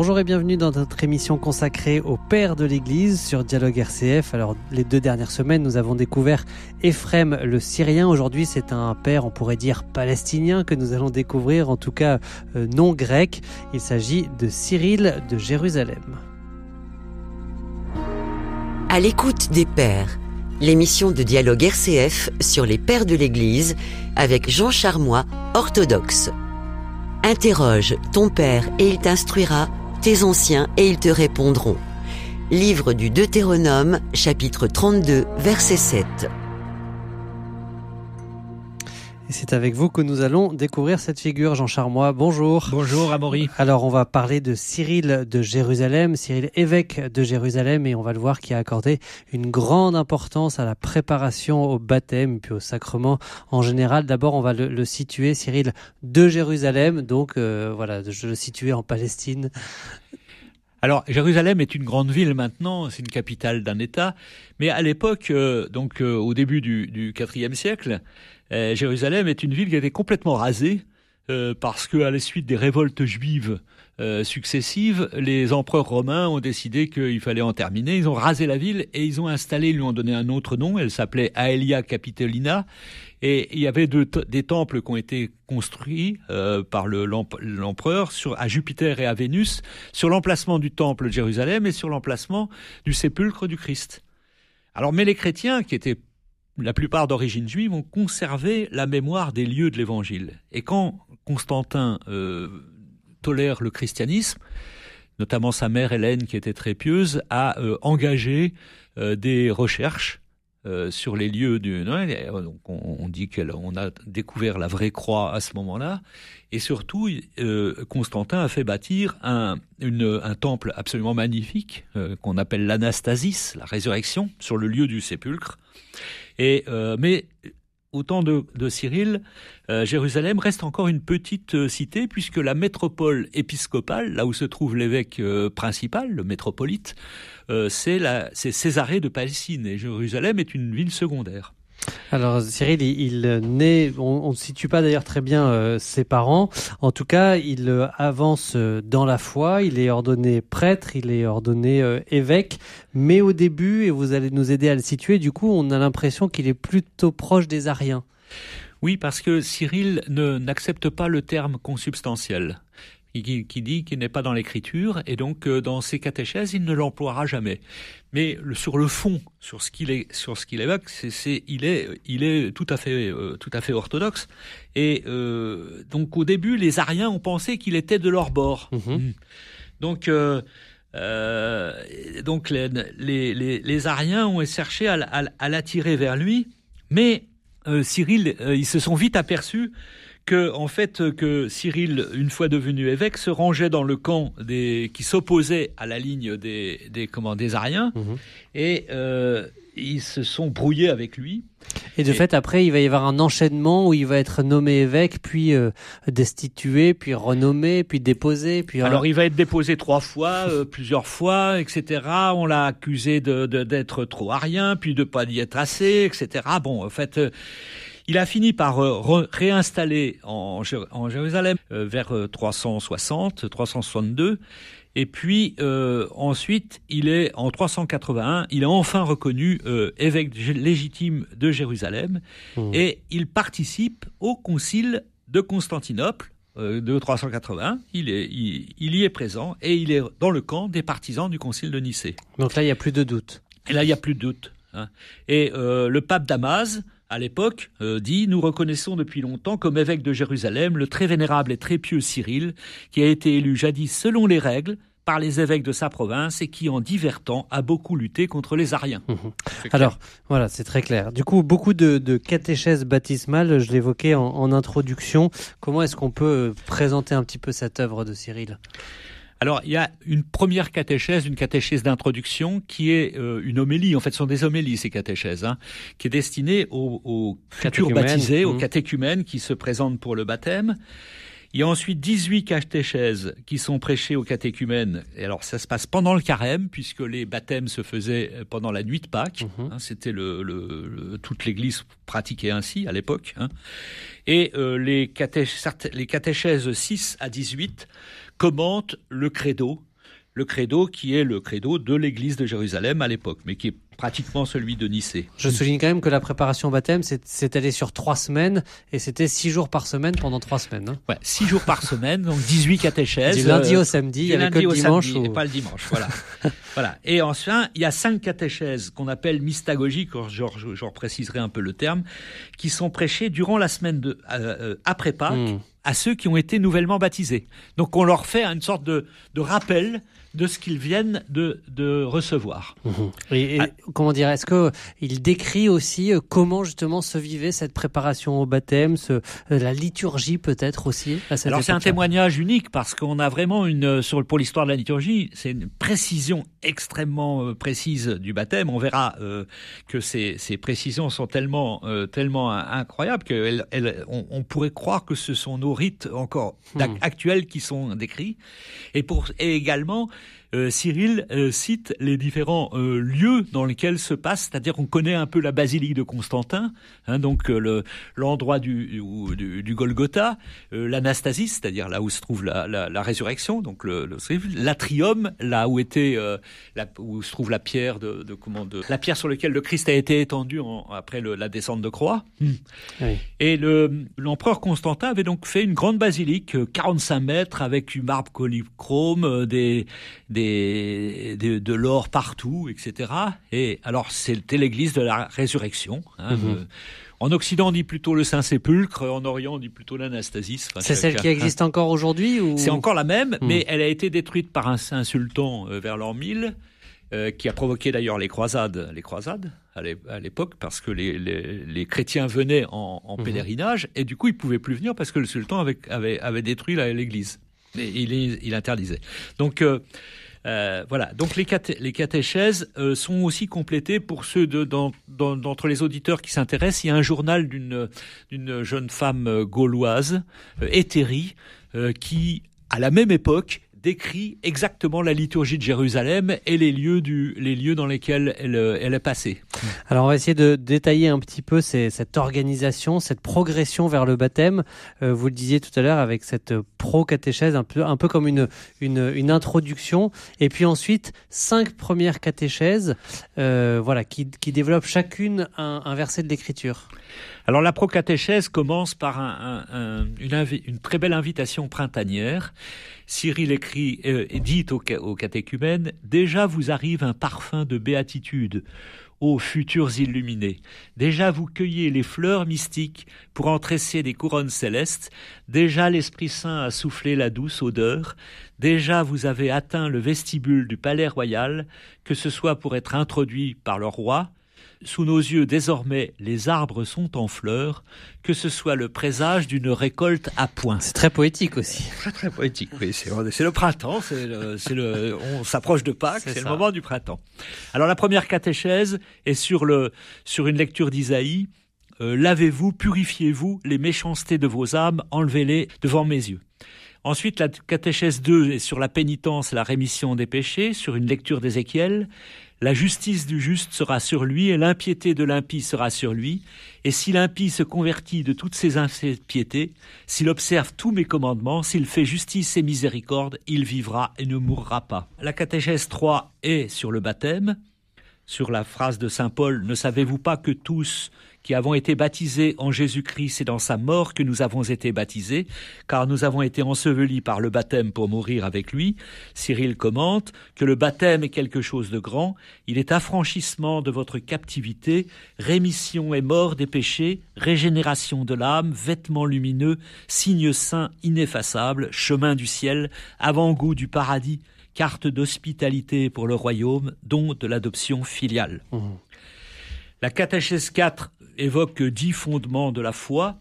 Bonjour et bienvenue dans notre émission consacrée au Père de l'Église sur Dialogue RCF. Alors les deux dernières semaines, nous avons découvert Ephrem le Syrien. Aujourd'hui, c'est un père, on pourrait dire palestinien, que nous allons découvrir, en tout cas euh, non grec. Il s'agit de Cyril de Jérusalem. À l'écoute des pères, l'émission de Dialogue RCF sur les pères de l'Église avec Jean Charmois, orthodoxe. Interroge ton père et il t'instruira, tes anciens et ils te répondront. Livre du Deutéronome, chapitre 32, verset 7. Et c'est avec vous que nous allons découvrir cette figure, Jean Charmois. Bonjour. Bonjour, Amaury. Alors, on va parler de Cyril de Jérusalem, Cyril évêque de Jérusalem, et on va le voir qui a accordé une grande importance à la préparation au baptême, puis au sacrement en général. D'abord, on va le, situer, Cyril de Jérusalem, donc euh, voilà, je le situer en Palestine. Alors, Jérusalem est une grande ville maintenant, c'est une capitale d'un État, mais à l'époque, euh, donc euh, au début du, IVe siècle, euh, Jérusalem est une ville qui été complètement rasée euh, parce que à la suite des révoltes juives euh, successives, les empereurs romains ont décidé qu'il fallait en terminer. Ils ont rasé la ville et ils ont installé, ils lui ont donné un autre nom. Elle s'appelait Aelia Capitolina. Et il y avait des temples qui ont été construits par l'empereur à Jupiter et à Vénus sur l'emplacement du temple de Jérusalem et sur l'emplacement du sépulcre du Christ. Alors, mais les chrétiens, qui étaient la plupart d'origine juive ont conservé la mémoire des lieux de l'Évangile. Et quand Constantin euh, tolère le christianisme, notamment sa mère Hélène, qui était très pieuse, a euh, engagé euh, des recherches sur les lieux du Donc on, dit qu'on a découvert la vraie croix à ce moment-là, et surtout Constantin a fait bâtir un temple absolument magnifique qu'on appelle l'Anastasis, la résurrection, sur le lieu du sépulcre. Et, euh, mais au temps de, Cyril, euh, Jérusalem reste encore une petite euh, cité puisque la métropole épiscopale, là où se trouve l'évêque principal, le métropolite, c'est Césarée de Palestine et Jérusalem est une ville secondaire. Alors Cyril, il, naît, on ne situe pas d'ailleurs très bien euh, ses parents. En tout cas, il euh, avance euh, dans la foi, il est ordonné prêtre, il est ordonné évêque. Mais au début, et vous allez nous aider à le situer, du coup, on a l'impression qu'il est plutôt proche des Ariens. Oui, parce que Cyril n'accepte pas le terme consubstantiel qui, dit qu'il n'est pas dans l'écriture, et donc euh, dans ses catéchèses, il ne l'emploiera jamais. Mais sur le fond, sur ce qu'il est, sur ce qu'il évoque, c'est, il est, il est tout à fait, euh, tout à fait orthodoxe. Et euh, donc au début, les Ariens ont pensé qu'il était de leur bord. Mhm. Hmm. Donc donc les, les, les, Ariens ont cherché à, l'attirer vers lui, mais Cyril, ils se sont vite aperçus que en fait que Cyril, une fois devenu évêque, se rangeait dans le camp des qui s'opposait à la ligne des des comment des Ariens mhm. et euh, ils se sont brouillés avec lui. Et de fait, après, il va y avoir un enchaînement où il va être nommé évêque, puis euh, destitué, puis renommé, puis déposé. Puis alors, il va être déposé trois fois, euh, plusieurs fois, etc. On l'a accusé de d'être trop arien, puis de pas y être assez, etc. Bon, en fait. Il a fini par euh, réinstaller en, Jérusalem euh, vers 360, euh, 362. Et puis ensuite, il est en 381, il est enfin reconnu évêque légitime de Jérusalem mmh. et il participe au concile de Constantinople de 381. Il, est, il, y est présent et il est dans le camp des partisans du concile de Nicée. Donc là, il n'y a plus de doute. Et là, il n'y a plus de doute. Hein. Et le pape Damas à l'époque, euh, dit Nous reconnaissons depuis longtemps comme évêque de Jérusalem le très vénérable et très pieux Cyril, qui a été élu jadis selon les règles par les évêques de sa province et qui, en divers temps, a beaucoup lutté contre les Ariens. Mmh. Alors, voilà, c'est très clair. Du coup, beaucoup de, de catéchèses baptismales, je l'évoquais en, en introduction. Comment est-ce qu'on peut présenter un petit peu cette œuvre de Cyril? Alors, il y a une première catéchèse, une catéchèse d'introduction, qui est euh, une homélie. En fait, ce sont des homélies, ces catéchèses, hein, qui est destinée aux, aux futurs baptisés, aux mmh. catéchumènes qui se présentent pour le baptême. Il y a ensuite 18 catéchèses qui sont prêchées aux catéchumènes. Et alors, ça se passe pendant le carême, puisque les baptêmes se faisaient pendant la nuit de Pâques. Mmh. Hein, C'était le, le, toute l'Église pratiquait ainsi à l'époque. Hein. Et euh, les, catéchèses, les catéchèses 6 à 18 commente le credo, le credo qui est le credo de l'église de Jérusalem à l'époque, mais qui est pratiquement celui de Nicée. Je souligne quand même que la préparation au baptême s'est allée sur trois semaines et c'était six jours par semaine pendant trois semaines. Hein. Ouais, six jours par semaine, donc 18 catéchèses. Du lundi au samedi, il y avait que le dimanche. Et pas le dimanche, voilà. voilà. Et enfin, il y a cinq catéchèses qu'on appelle mystagogiques, je, repréciserai un peu le terme, qui sont prêchées durant la semaine de, euh, euh, après Pâques. Hmm. à ceux qui ont été nouvellement baptisés. Donc on leur fait une sorte de, de rappel de ce qu'ils viennent de, de recevoir. Et, ah. comment dire, est-ce que il décrit aussi euh, comment justement se vivait cette préparation au baptême, ce, euh, la liturgie peut-être aussi à Alors c'est un témoignage unique parce qu'on a vraiment une euh, sur pour l'histoire de la liturgie, c'est une précision extrêmement précise du baptême. On verra que ces, ces, précisions sont tellement tellement incroyables qu'on on, pourrait croire que ce sont nos rites encore hmm. actuels qui sont décrits. Et pour et également euh, Cyril euh, cite les différents euh, lieux dans lesquels se passe, c'est-à-dire qu'on connaît un peu la basilique de Constantin, hein, donc le l'endroit du, du, du, Golgotha, l'Anastasie, c'est-à-dire là où se trouve la, la, la résurrection, donc le, l'atrium, là où était la, où se trouve la pierre de, de, comment de la pierre sur laquelle le Christ a été étendu en, après la descente de croix. Hmm. Et le l'empereur Constantin avait donc fait une grande basilique, 45 mètres, avec du marbre polychrome, des de, l'or partout, etc. Et alors c'était l'église de la résurrection. Hein, mhm. euh, en Occident, on dit plutôt le Saint-Sépulcre, en Orient, on dit plutôt l'Anastasie. c'est celle qui existe encore aujourd'hui ou... C'est encore la même, hmm. mais elle a été détruite par un, saint sultan euh, vers l'an 1000, euh, qui a provoqué d'ailleurs les croisades, les croisades à l'époque, parce que les, chrétiens venaient en, mhm. pèlerinage, et du coup, ils pouvaient plus venir parce que le sultan avait, avait, avait détruit l'église. Et il, il interdisait. Donc, euh, voilà. Donc les, les catéchèses euh, sont aussi complétées pour ceux d'entre les auditeurs qui s'intéressent. Il y a un journal d'une jeune femme euh, gauloise, Éthérie, qui à la même époque décrit exactement la liturgie de Jérusalem et les lieux, du, les lieux dans lesquels elle, elle est passée. Alors on va essayer de détailler un petit peu cette organisation, cette progression vers le baptême. Euh, vous le disiez tout à l'heure avec cette pro-catéchèse, un peu, un peu comme une, une, une, introduction. Et puis ensuite, cinq premières catéchèses euh, voilà, qui, qui développent chacune un, un verset de l'écriture. Alors la pro-catéchèse commence par un, un, une, une très belle invitation printanière Cyril écrit euh, dit aux, catéchumènes Déjà vous arrive un parfum de béatitude, ô futurs illuminés. Déjà vous cueillez les fleurs mystiques pour en tresser des couronnes célestes. Déjà l'Esprit Saint a soufflé la douce odeur. Déjà vous avez atteint le vestibule du palais royal, que ce soit pour être introduit par le roi, sous nos yeux désormais les arbres sont en fleurs, que ce soit le présage d'une récolte à point. C'est très poétique aussi. Très très poétique, oui. C'est le printemps, c'est le, on s'approche de Pâques, c'est le moment du printemps. Alors la première catéchèse est sur le, sur une lecture d'Isaïe. Euh, lavez-vous, purifiez-vous, les méchancetés de vos âmes, enlevez-les devant mes yeux. Ensuite, la catéchèse 2 est sur la pénitence et la rémission des péchés, sur une lecture d'Ézéchiel. La justice du juste sera sur lui et l'impiété de l'impie sera sur lui. Et si l'impie se convertit de toutes ses impiétés, s'il observe tous mes commandements, s'il fait justice et miséricorde, il vivra et ne mourra pas. La catéchèse 3 est sur le baptême, sur la phrase de Saint Paul, ne savez-vous pas que tous qui avons été baptisés en Jésus-Christ et dans sa mort que nous avons été baptisés, car nous avons été ensevelis par le baptême pour mourir avec lui. Cyril commente que le baptême est quelque chose de grand, il est affranchissement de votre captivité, rémission et mort des péchés, régénération de l'âme, vêtement lumineux, signe saint ineffaçable, chemin du ciel, avant-goût du paradis, carte d'hospitalité pour le royaume, don de l'adoption filiale. Mmh. La catéchèse 4 évoque dix fondements de la foi.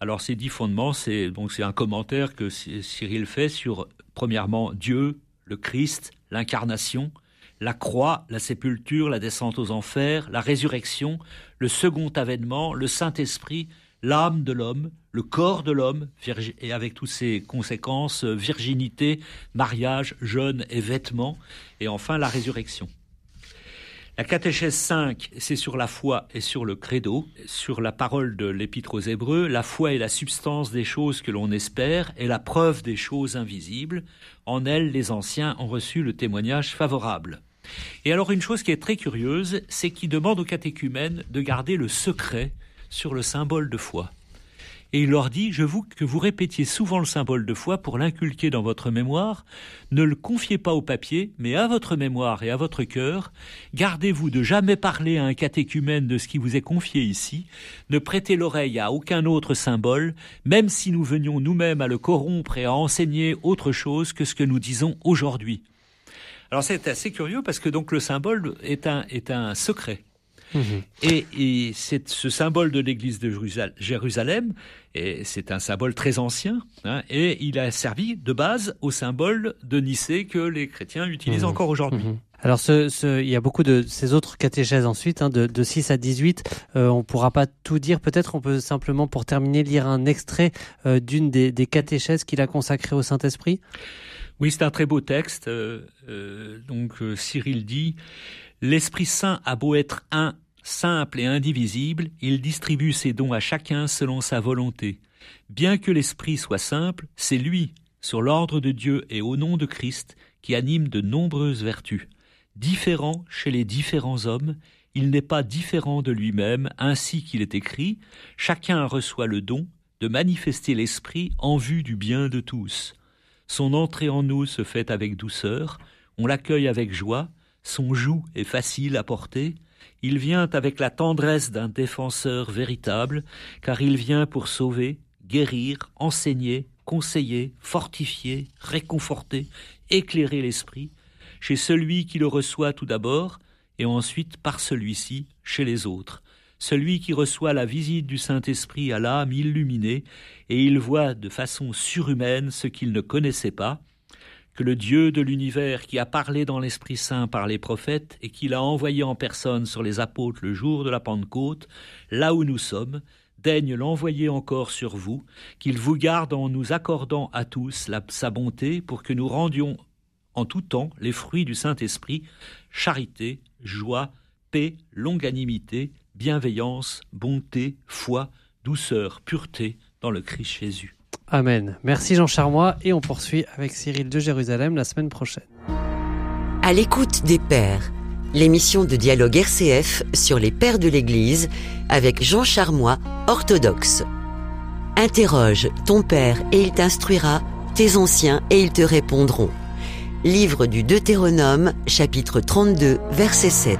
Alors ces dix fondements, c'est donc un commentaire que Cyril fait sur premièrement Dieu, le Christ, l'incarnation, la croix, la sépulture, la descente aux enfers, la résurrection, le second avènement, le Saint-Esprit, l'âme de l'homme, le corps de l'homme, et avec toutes ses conséquences, virginité, mariage, jeûne et vêtements, et enfin la résurrection. La catéchèse 5, c'est sur la foi et sur le credo, sur la parole de l'épître aux Hébreux. La foi est la substance des choses que l'on espère et la preuve des choses invisibles. En elle, les anciens ont reçu le témoignage favorable. Et alors une chose qui est très curieuse, c'est qu'il demande aux catéchumènes de garder le secret sur le symbole de foi et il leur dit, je vous que vous répétiez souvent le symbole de foi pour l'inculquer dans votre mémoire, ne le confiez pas au papier, mais à votre mémoire et à votre cœur, gardez-vous de jamais parler à un catéchumène de ce qui vous est confié ici, ne prêtez l'oreille à aucun autre symbole, même si nous venions nous-mêmes à le corrompre et à enseigner autre chose que ce que nous disons aujourd'hui. Alors c'est assez curieux parce que donc le symbole est un, est un secret. Mhm. Et, c'est ce symbole de l'église de Jérusalem, et c'est un symbole très ancien, hein, et il a servi de base au symbole de Nicée que les chrétiens utilisent mhm. encore aujourd'hui. Mhm. Alors, ce, il y a beaucoup de ces autres catéchèses ensuite, hein, de, de, 6 à 18. Euh, on ne pourra pas tout dire. Peut-être on peut simplement, pour terminer, lire un extrait euh, d'une des, des, catéchèses qu'il a consacrées au Saint-Esprit. Oui, c'est un très beau texte. Euh, euh donc, Cyril dit L'Esprit Saint a beau être un, simple et indivisible, il distribue ses dons à chacun selon sa volonté. Bien que l'Esprit soit simple, c'est lui, sur l'ordre de Dieu et au nom de Christ, qui anime de nombreuses vertus. Différent chez les différents hommes, il n'est pas différent de lui-même, ainsi qu'il est écrit, chacun reçoit le don de manifester l'Esprit en vue du bien de tous. Son entrée en nous se fait avec douceur, on l'accueille avec joie, son joug est facile à porter, il vient avec la tendresse d'un défenseur véritable, car il vient pour sauver, guérir, enseigner, conseiller, fortifier, réconforter, éclairer l'esprit, chez celui qui le reçoit tout d'abord, et ensuite par celui-ci chez les autres. Celui qui reçoit la visite du Saint-Esprit à l'âme illuminée, et il voit de façon surhumaine ce qu'il ne connaissait pas, que le Dieu de l'univers qui a parlé dans l'Esprit Saint par les prophètes et qui l'a envoyé en personne sur les apôtres le jour de la Pentecôte, là où nous sommes, daigne l'envoyer encore sur vous, qu'il vous garde en nous accordant à tous sa bonté pour que nous rendions en tout temps les fruits du Saint-Esprit, charité, joie, paix, longanimité, bienveillance, bonté, foi, douceur, pureté dans le Christ Jésus. Amen. Merci Jean Charmois et on poursuit avec Cyril de Jérusalem la semaine prochaine. À l'écoute des Pères, l'émission de dialogue RCF sur les Pères de l'Église avec Jean Charmois, orthodoxe. Interroge ton Père et il t'instruira, tes anciens et ils te répondront. Livre du Deutéronome, chapitre 32, verset 7.